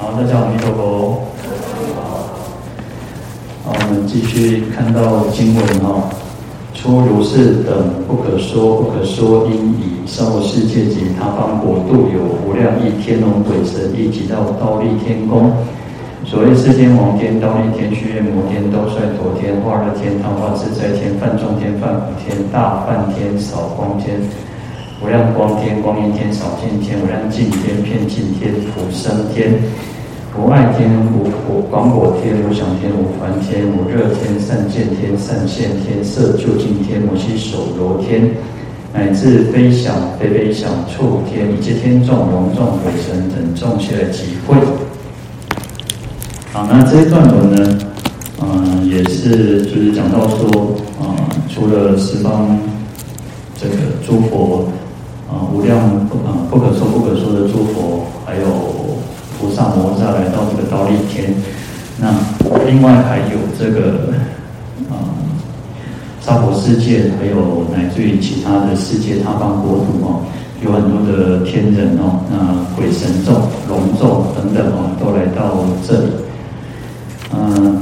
好，大家好，弥陀佛。好，我们继续看到经文哈。出如是等不可说不可说因已，娑婆世界及他方国度有无量亿天龙鬼神，以及到倒立天宫。所谓四天王天、忉利天、须夜摩天、兜率陀天、化乐天、汤化自在天、梵众天、梵辅天、大梵天、少光天、无量光天、光焰天、少见天、无量净天、遍净天、普生天。无爱天、无果广果天、无想天、无梵天、无热天、善见天、善现天、色究竟天、摩醯首罗天，乃至非想非非想处天，一切天众、龙众、鬼神等众悉来集会。好，那这一段文呢，嗯、呃，也是就是讲到说，嗯、呃，除了十方这个诸佛，啊、无量不啊、不可说不可说的诸佛，还有。菩萨摩诃萨来到这个道利天，那另外还有这个啊，娑婆世界，还有乃至于其他的世界他方国土哦，有很多的天人哦，那鬼神众、龙众等等哦，都来到这里。嗯，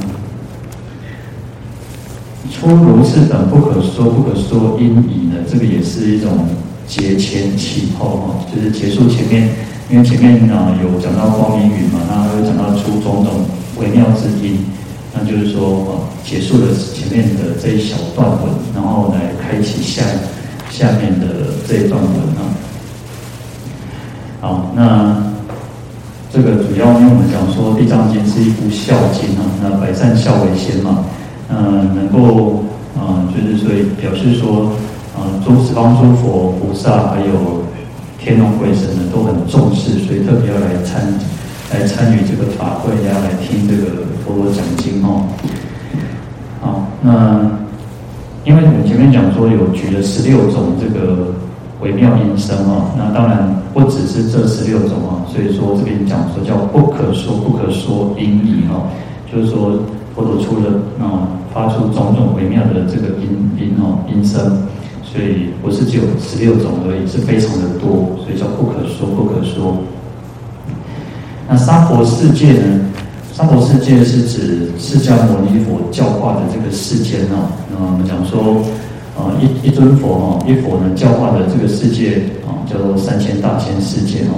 出如是等不可说不可说因已呢，这个也是一种节前启后哈，就是结束前面。因为前面啊有讲到光明语嘛，然后又讲到出种种微妙之音，那就是说啊结束了前面的这一小段文，然后来开启下下面的这一段文啊。好，那这个主要因为我们讲说《地藏经》是一部孝经啊，那百善孝为先嘛，嗯，能够啊就是所以表示说啊诸十方诸佛菩萨还有。天龙鬼神呢都很重视，所以特别要来参来参与这个法会，要来听这个佛陀讲经哦。好，那因为我们前面讲说有举了十六种这个微妙音声哦，那当然不只是这十六种哦，所以说这边讲说叫不可说不可说因已哦，就是说佛陀出了啊发出种种微妙的这个音音哦音声。所以不是只有十六种而已，是非常的多，所以叫不可说不可说。那娑婆世界呢？娑婆世界是指释迦牟尼佛教化的这个世间哦。那我们讲说，呃，一一尊佛哦，一佛呢教化的这个世界啊，叫做三千大千世界哦。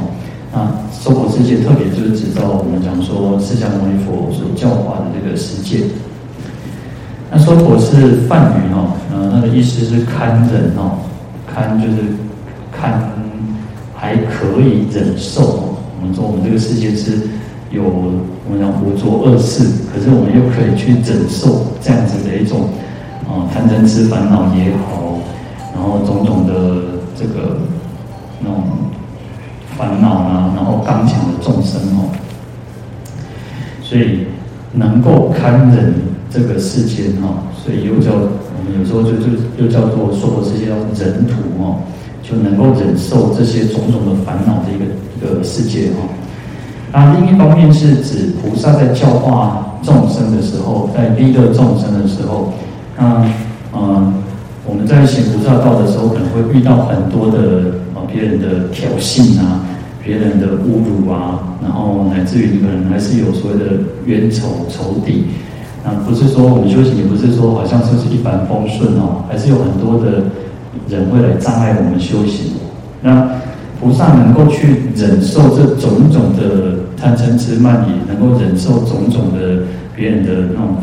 那娑婆世界特别就是指到我们讲说释迦牟尼佛所教化的这个世界。那娑婆是梵语哦，呃，那个意思是堪忍哦，堪就是堪还可以忍受。我们说我们这个世界是有我们讲五浊恶世，可是我们又可以去忍受这样子的一种哦贪嗔痴烦恼也好，然后种种的这个那种烦恼啊，然后刚强的众生哦，所以能够堪忍。这个世间哈，所以又叫我们有时候就就又叫做娑婆世界叫忍土哦，就能够忍受这些种种的烦恼的一个一个世界哈。那另一方面是指菩萨在教化众生的时候，在利乐众生的时候，那嗯，我们在行菩萨道的时候，可能会遇到很多的啊别人的挑衅啊，别人的侮辱啊，然后乃至于你可能还是有所谓的冤仇仇敌。那不是说我们修行，也不是说好像就是一帆风顺哦，还是有很多的人会来障碍我们修行。那菩萨能够去忍受这种种的贪嗔痴慢疑，能够忍受种种的别人的那种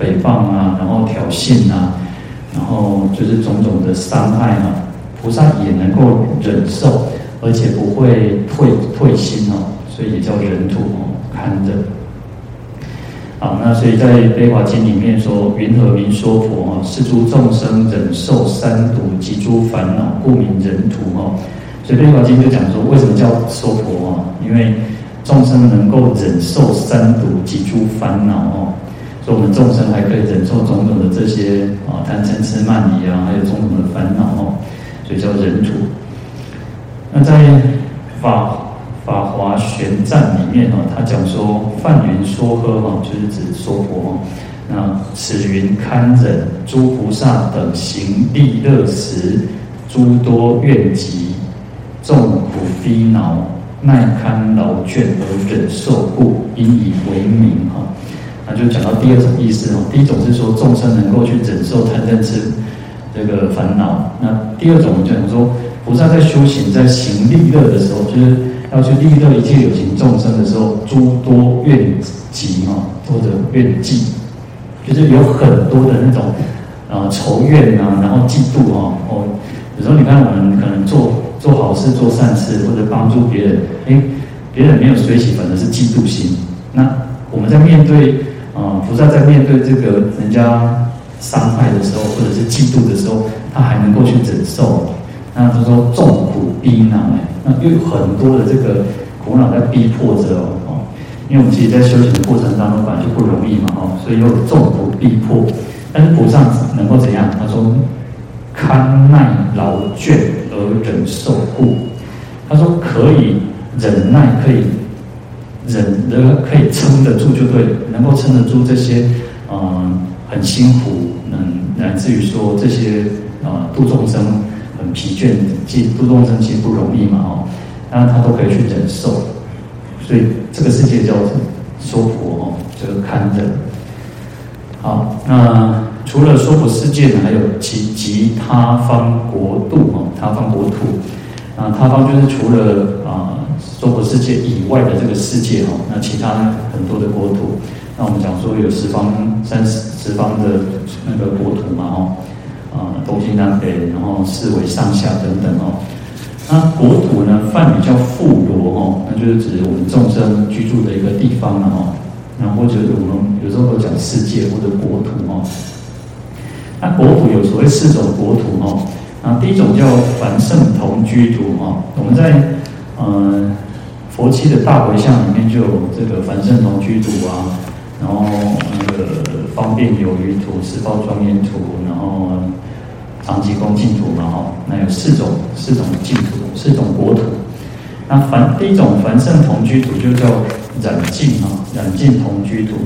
诽谤啊，然后挑衅啊，然后就是种种的伤害啊，菩萨也能够忍受，而且不会退退心哦，所以也叫忍土哦，堪忍。好，那所以在《悲华经》里面说：“云何名说佛？啊，是诸众生忍受三毒及诸烦恼，故名忍土。”哦，所以《悲华经》就讲说，为什么叫说佛？啊，因为众生能够忍受三毒及诸烦恼。哦，所以我们众生还可以忍受种种的这些啊贪嗔痴慢疑啊，还有种种的烦恼。哦，所以叫忍土。那在法。法华玄赞里面哦，他讲说，梵云说呵哈，就是指说佛。那此云堪忍诸菩萨等行利乐时，诸多怨疾，众苦逼恼，耐堪劳倦而忍受故，以以为名哈。那就讲到第二种意思哦。第一种是说众生能够去忍受贪嗔痴这个烦恼，那第二种就讲说菩萨在修行在行利乐的时候，就是要去利乐一切有情众生的时候，诸多怨嫉啊，或者怨嫉，就是有很多的那种啊仇怨啊，然后嫉妒啊，哦，有时候你看我们可能做做好事、做善事，或者帮助别人，哎。别人没有随喜，反而是嫉妒心。那我们在面对啊、菩萨在面对这个人家伤害的时候，或者是嫉妒的时候，他还能够去忍受。那他说众苦逼难，那又有很多的这个苦恼在逼迫着哦。因为我们其实，在修行的过程当中，本来就不容易嘛，哦，所以有众苦逼迫。但是菩萨能够怎样？他说堪耐劳倦而忍受故。他说可以。忍耐可以忍得，可以撑得住，就对，能够撑得住这些，嗯、呃，很辛苦，能乃至于说这些，呃，度众生疲倦，其度众生其不容易嘛，哦，当然他都可以去忍受，所以这个世界叫说佛哦，这个堪忍。好，那除了说佛世界呢，还有其其他方国度哦，他方国土，啊，他方就是除了啊。呃娑婆世界以外的这个世界哦，那其他很多的国土，那我们讲说有十方三十十方的那个国土嘛哦，啊东西南北，然后四维上下等等哦。那国土呢，梵语叫富罗哦，那就是指我们众生居住的一个地方了哦。那或者我们有时候都讲世界或者国土哦。那国土有所谓四种国土哦，啊第一种叫凡圣同居土哦，我们在嗯。佛七的大回向里面就有这个凡圣同居土啊，然后呃方便有余土、十报庄严土，然后常寂恭净土嘛哈，那有四种四种净土，四种国土。那凡第一种凡圣同居土就叫染净啊，染净同居土。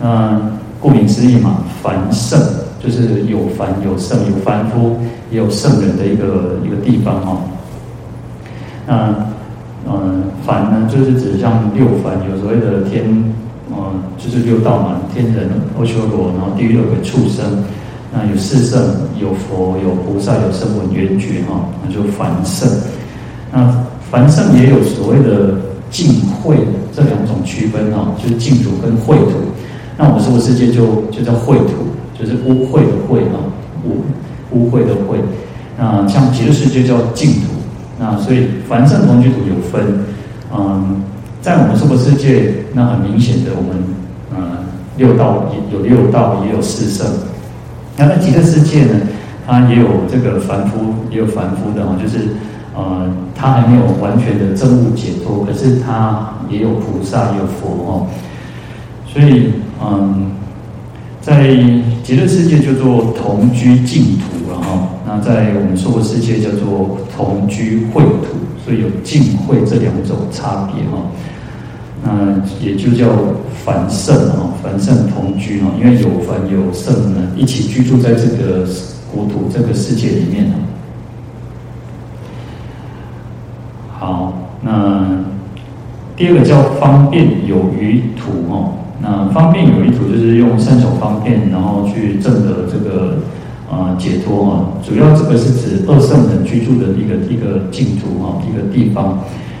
那顾名思义嘛，凡圣就是有凡有圣，有凡夫也有圣人的一个一个地方哈。那嗯，凡呢，就是指像六凡，有所谓的天，嗯，就是六道嘛，天人、阿修罗，然后地狱恶鬼畜生，那有四圣，有佛，有菩萨，有声闻缘觉哈，那就凡圣。那凡圣也有所谓的净秽这两种区分哈，就是净土跟秽土。那我们娑婆世界就就叫秽土，就是污秽的秽啊，污污秽的秽。那像极乐世界叫净土。那所以凡圣同居土有分，嗯，在我们娑婆世界，那很明显的，我们嗯六道也有六道，也有四圣。那在极乐世界呢，它也有这个凡夫，也有凡夫的哦，就是呃，他还没有完全的证悟解脱，可是他也有菩萨，也有佛哦。所以嗯，在极乐世界叫做同居净土，那在我们娑婆世界叫做同居秽土，所以有净秽这两种差别哈。那也就叫凡圣哈，凡圣同居哈，因为有凡有圣呢，一起居住在这个国土这个世界里面。好，那第二个叫方便有余土哈。那方便有余土就是用三种方便，然后去证得这个。啊，解脱啊，主要这个是指二圣人居住的一个一个净土哈，一个地方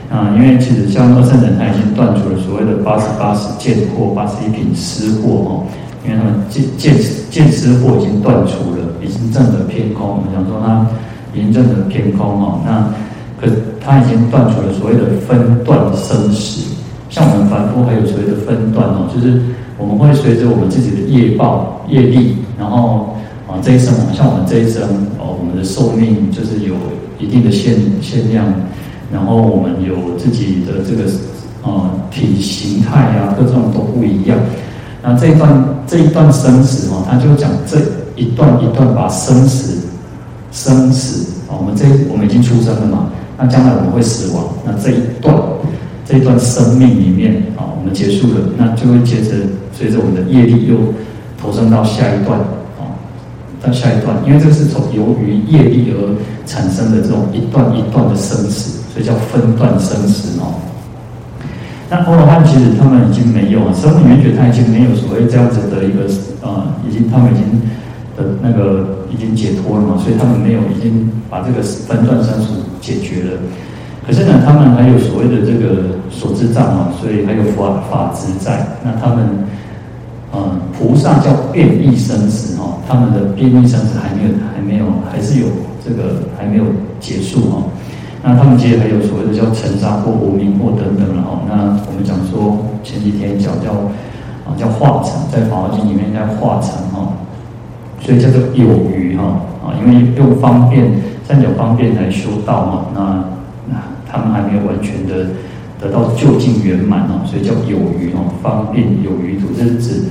啊。因为其实像二圣人，他已经断除了所谓的八十八识见惑、八十一品思惑哦。因为他们见见见思惑已经断除了，已经证得偏空。我们讲说他已经证得偏空哦。那可他已经断除了所谓的分段生死。像我们凡夫还有所谓的分段哦，就是我们会随着我们自己的业报业力，然后。这一生像我们这一生哦，我们的寿命就是有一定的限限量，然后我们有自己的这个呃体形态、啊，各种都不一样。那这一段这一段生死哦，他就讲这一段一段把生死生死啊，我们这我们已经出生了嘛，那将来我们会死亡，那这一段这一段生命里面啊，我们结束了，那就会接着随着我们的业力又投生到下一段。到下一段，因为这个是从由于业力而产生的这种一段一段的生死，所以叫分段生死哦。那欧罗汉其实他们已经没有了，声闻缘觉他已经没有所谓这样子的一个呃，已经他们已经的那个已经解脱了嘛，所以他们没有已经把这个分段生死解决了。可是呢，他们还有所谓的这个所知障啊，所以还有法法执在。那他们、呃，菩萨叫变异生死哦，他们的变异生死还没有还没有还是有这个还没有结束哦。那他们其实还有所谓的叫尘沙或无明或等等了哦。那我们讲说前几天讲叫啊叫化尘，在《法华经》里面叫化尘哈，所以叫做有余哈啊，因为用方便三角方便来修道嘛，那那他们还没有完全的得到究竟圆满哦，所以叫有余哦，方便有余土，这是指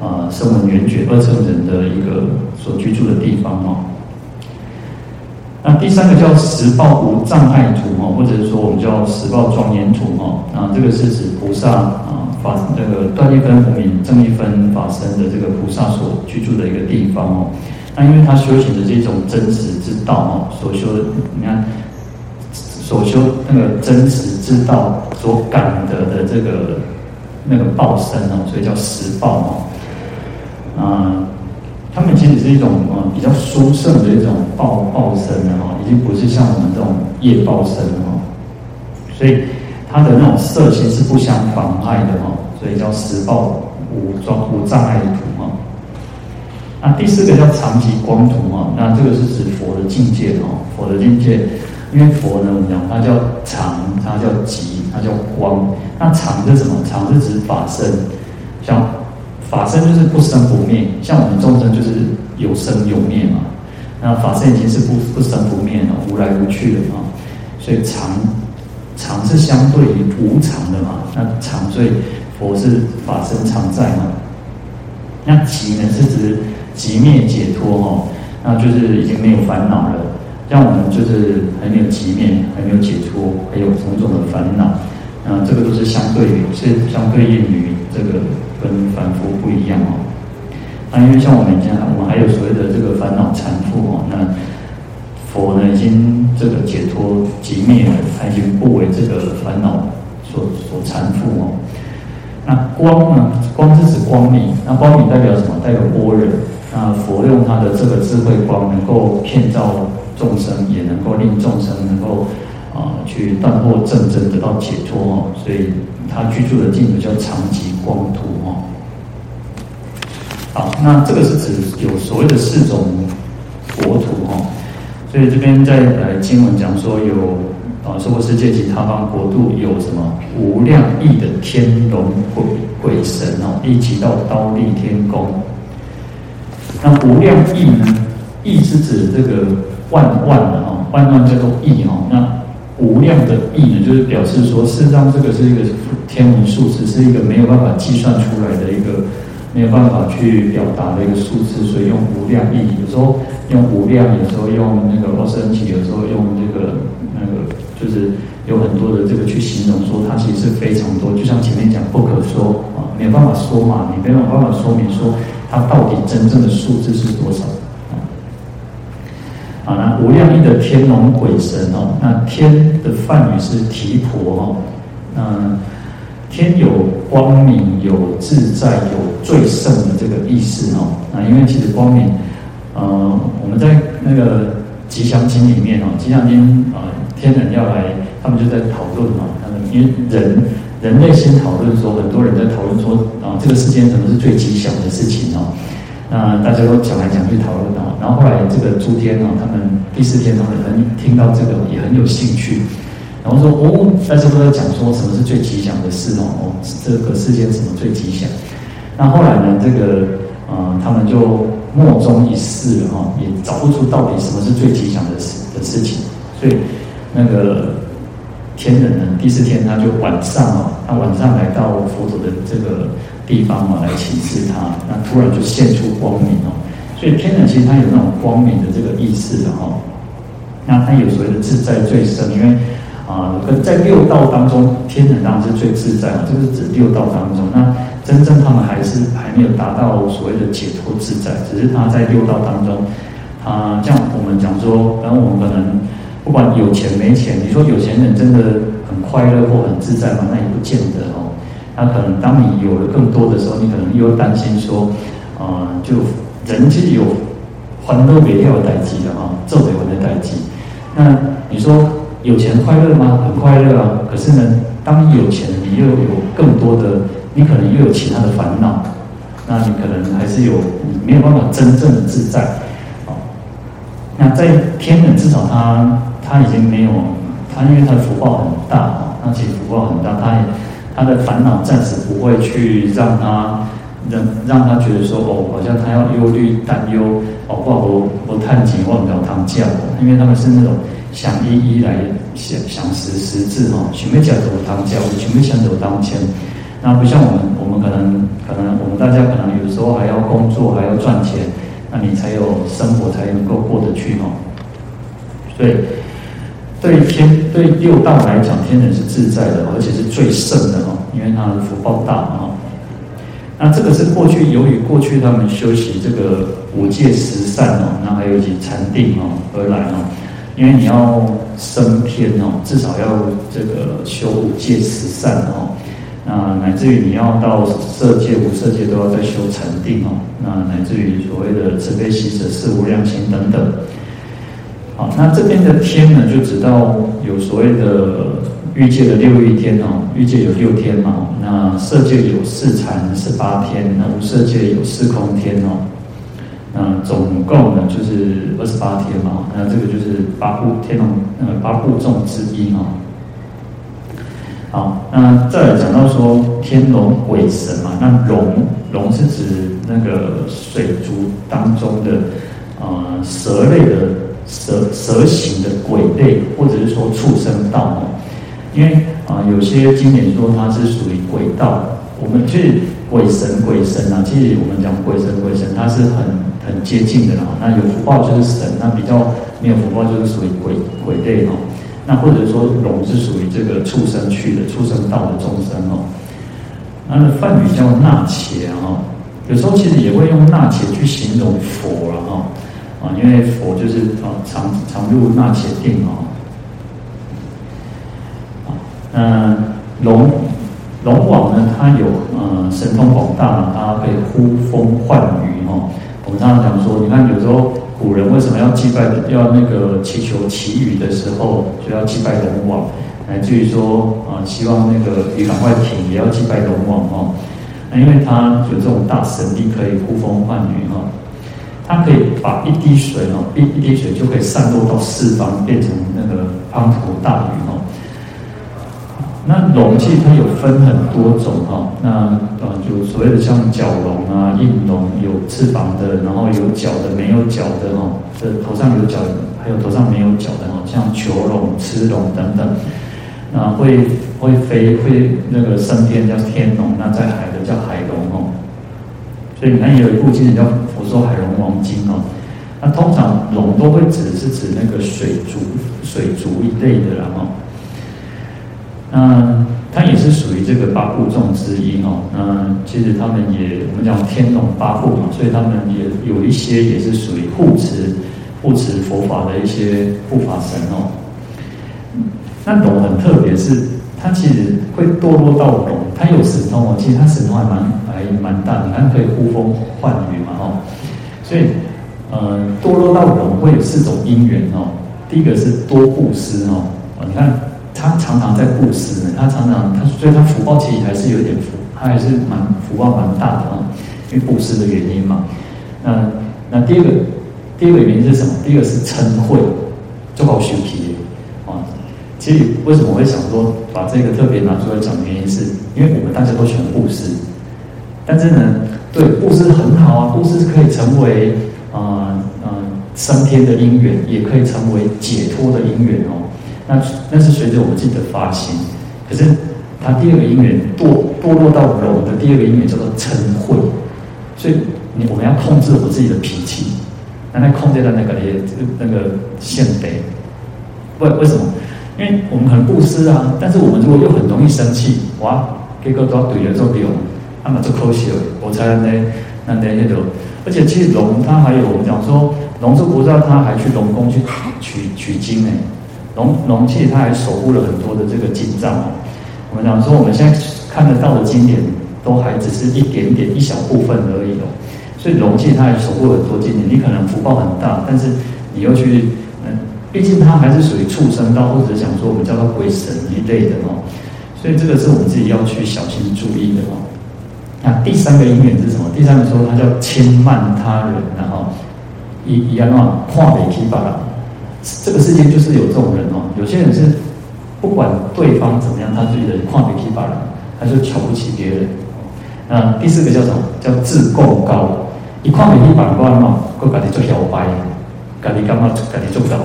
啊声闻缘觉二乘人的一个所居住的地方哦。那第三个叫十报无障碍土哈，或者是说我们叫十报庄严土哈，啊，这个是指菩萨啊法这个断一分无明正一分法身的这个菩萨所居住的一个地方哦。那因为他修行的这种真实之道哦，所修的你看所修那个真实之道所感得的这个那个报身哦，所以叫十报哦，啊。他们其实是一种呃比较殊胜的一种报报身的哈，已经不是像我们这种业报身的哈，所以它的那种色心是不相妨碍的哈，所以叫十报无障无障碍土哈。那第四个叫常寂光土哈，那这个是指佛的境界哈，佛的境界，因为佛呢，我们讲它叫常，它叫寂，它叫光。那常是什么？常是指法身，像。法身就是不生不灭，像我们众生就是有生有灭嘛。那法身已经是不不生不灭了，无来无去的嘛。所以常常是相对于无常的嘛。那常所以佛是法身常在嘛。那寂呢是指寂灭解脱哈，那就是已经没有烦恼了。像我们就是还没有极灭，还没有解脱，还有种种的烦恼。那这个都是相对，是相对应于这个。跟凡夫不一样哦，那因为像我们讲，我们还有所谓的这个烦恼缠缚哦，那佛呢已经这个解脱极灭了，他已经不为这个烦恼所所缠缚哦。那光呢？光是指光明，那光明代表什么？代表般若。那佛用他的这个智慧光，能够遍照众生，也能够令众生能够啊、去断惑证真，得到解脱哦。所以。他居住的净土叫长吉光土哦。好，那这个是指有所谓的四种国土哦。所以这边在来经文讲说有啊，娑婆世界及他方国度有什么无量亿的天龙鬼鬼神哦，一起到刀立天宫。那无量亿呢？亿是指这个万万的哦，万万叫做亿哦。那无量的亿呢，就是表示说，事实上这个是一个天文数字，是一个没有办法计算出来的一个没有办法去表达的一个数字，所以用无量亿。有时候用无量，有时候用那个 OCN，有时候用这个那个，就是有很多的这个去形容说它其实是非常多。就像前面讲不可说啊，没有办法说嘛，你没有办法说明说它到底真正的数字是多少。啊，无量亿的天龙鬼神哦，那天的梵语是提婆哦，那天有光明、有自在、有最胜的这个意思哦。那因为其实光明，呃，我们在那个吉祥经里面哦，吉祥经啊，天人要来，他们就在讨论嘛。他们因为人人类先讨论说，很多人在讨论说啊，这个世间什么是最吉祥的事情哦。那大家都讲来讲去讨论到，然后后来这个诸天哦，他们第四天他们很听到这个也很有兴趣，然后说哦，大家都在讲说什么是最吉祥的事哦，哦，这个世间什么最吉祥？那后来呢，这个呃，他们就莫衷一是了哈，也找不出到底什么是最吉祥的事的事情，所以那个天人呢，第四天他就晚上哦，他晚上来到佛陀的这个。地方嘛，来请示他，那突然就现出光明哦，所以天人其实他有那种光明的这个意识的哈，那他有所谓的自在最胜，因为啊，跟在六道当中，天人当然是最自在嘛，这个是指六道当中，那真正他们还是还没有达到所谓的解脱自在，只是他在六道当中，啊，像我们讲说，然后我们可能不管有钱没钱，你说有钱人真的很快乐或很自在吗？那也不见得哦。那可能当你有了更多的时候，你可能又担心说，啊、就人其实有欢乐别要代际的啊，这为我的代际。那你说有钱快乐吗？很快乐啊。可是呢，当你有钱，你又有更多的，你可能又有其他的烦恼，那你可能还是有你没有办法真正的自在。那在天人，至少他他已经没有他，因为他的福报很大啊，他其实福报很大，他也他的烦恼暂时不会去让他让让他觉得说哦，好像他要忧虑担忧哦，或我我叹气忘掉他们这样，因为他们是那种想一一来想想实实质哈，全部讲走当教，全部想走当前。那不像我们，我们可能可能我们大家可能有时候还要工作，还要赚钱。那你才有生活，才能够过得去哦。所以，对天对六道来讲，天人是自在的，而且是最胜的哦，因为他的福报大哦。那这个是过去由于过去他们修习这个五戒十善哦，那还有一些禅定哦而来哦。因为你要升天哦，至少要这个修五戒十善哦。那乃至于你要到色界、无色界都要再修禅定哦。那乃至于所谓的慈悲喜舍四无量心等等。好，那这边的天呢，就知道有所谓的欲界的六欲天哦，欲界有六天嘛。那色界有四禅十八天，那无色界有四空天哦。那总共呢就是二十八天嘛。那这个就是八部天龙呃八部众之一哦。好，那再来讲到说天龙鬼神嘛，那龙龙是指那个水族当中的呃蛇类的蛇蛇形的鬼类，或者是说畜生道哦。因为啊、有些经典说它是属于鬼道。我们其实鬼神鬼神啊，其实我们讲鬼神鬼神，它是很很接近的啦。那有福报就是神，那比较没有福报就是属于鬼鬼类哦。那或者说龙是属于这个畜生去的畜生道的众生哦，那梵语叫那伽哈，有时候其实也会用那伽去形容佛了哈啊，因为佛就是啊常常入那伽定哦。嗯，龙龙王呢，他有呃神通广大，他可以呼风唤雨哦。我们常常讲说，你看有时候。古人为什么要祭拜？要那个祈求祈雨的时候，就要祭拜龙王，来至于说啊，希望那个雨赶快停，也要祭拜龙王哦。那因为他有这种大神力，可以呼风唤雨哈，它可以把一滴水哦，一一滴水就可以散落到四方，变成那个滂沱大雨哦。那龙其实它有分很多种哈，那呃就所谓的像角龙啊、应龙，有翅膀的，然后有角的、没有角的哈，这头上有角，还有头上没有角的哈，像球龙、螭龙等等。那会会飞会那个升天叫天龙，那在海的叫海龙哦。所以你看有一部经典叫《我说海龙王经》哦，那通常龙都会指是指那个水族、水族一类的啦哈。那它也是属于这个八部众之一哦。那其实他们也，我们讲天龙八部嘛，所以他们也有一些也是属于护持护持佛法的一些护法神哦。那龙很特别，是它其实会堕落到龙，它有神通哦。其实它神通还蛮还蛮大，你看可以呼风唤雨嘛哦。所以呃，堕落到龙会有四种因缘哦。第一个是多布施哦，你看。他常常在布施呢，他常常他所以他福报其实还是有点福，他还是蛮福报蛮大的啊，因为布施的原因嘛。那那第二个第二个原因是什么？第二个是嗔恚，就好修皮啊。其实为什么我会想说把这个特别拿出来讲？原因是因为我们大家都喜欢布施，但是呢，对布施很好啊，布施可以成为啊啊升天的因缘，也可以成为解脱的因缘哦。那那是随着我们自己的发心，可是他第二个因缘堕堕落到龙的第二个因缘叫做嗔恚，所以你我们要控制我们自己的脾气，那来控制在那个也那个现德。为为什么？因为我们很布施啊，但是我们如果又很容易生气，哇，给个都要怼了做龙，那么就可惜了。才能那那那个，而且其实龙它还有我们讲说，龙是菩萨他还去龙宫去取取经呢。龙龙气，它还守护了很多的这个经藏哦。我们讲说，我们现在看得到的经典，都还只是一点点一小部分而已哦。所以龙气他还守护很多经典，你可能福报很大，但是你又去，嗯，毕竟它还是属于畜生道，或者是讲说我们叫做鬼神一类的哦。所以这个是我们自己要去小心注意的哦。那第三个因缘是什么？第三个说它叫轻慢他人，然后一一样啊，跨北提拔了。这个世界就是有这种人哦，有些人是不管对方怎么样，他自己的跨北提拔了，他就瞧不起别人。那第四个叫什么？叫自贡高。一跨北提拔过来嘛，会感觉做摇摆，感觉干嘛？感觉做不到。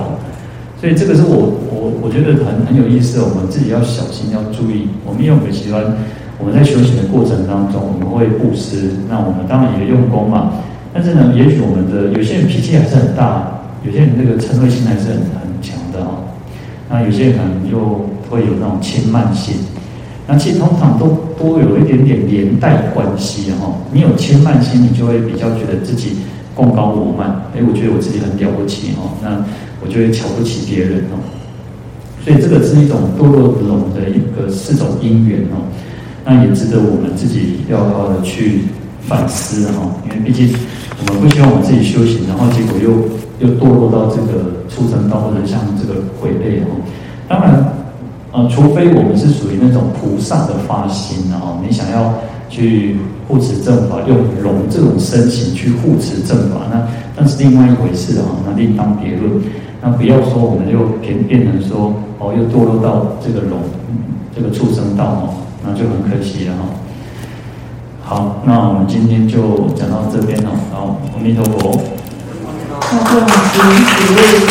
所以这个是我我我觉得很很有意思，我们自己要小心要注意。我们因为我们喜欢我们在修行的过程当中，我们会布施，那我们当然也用功嘛。但是呢，也许我们的有些人脾气还是很大。有些人那个嗔恚心还是很很强的哦，那有些人可能就会有那种轻慢心，那其实通常都都有一点点连带关系哈。你有轻慢心，你就会比较觉得自己贡高我慢，哎，我觉得我自己很了不起哦，那我就会瞧不起别人哦。所以这个是一种堕落龙的一个四种因缘哦，那也值得我们自己要好好的去反思哈，因为毕竟我们不希望我们自己修行，然后结果又。又堕落到这个畜生道，或者像这个鬼类哦。当然，呃，除非我们是属于那种菩萨的发心哦，你想要去护持正法，用龙这种身形去护持正法，那那是另外一回事哦，那另当别论。那不要说我们就变变成说哦，又堕落到这个龙这个畜生道哦，那就很可惜了哈。好，那我们今天就讲到这边哦。好，阿弥陀佛。那这样子，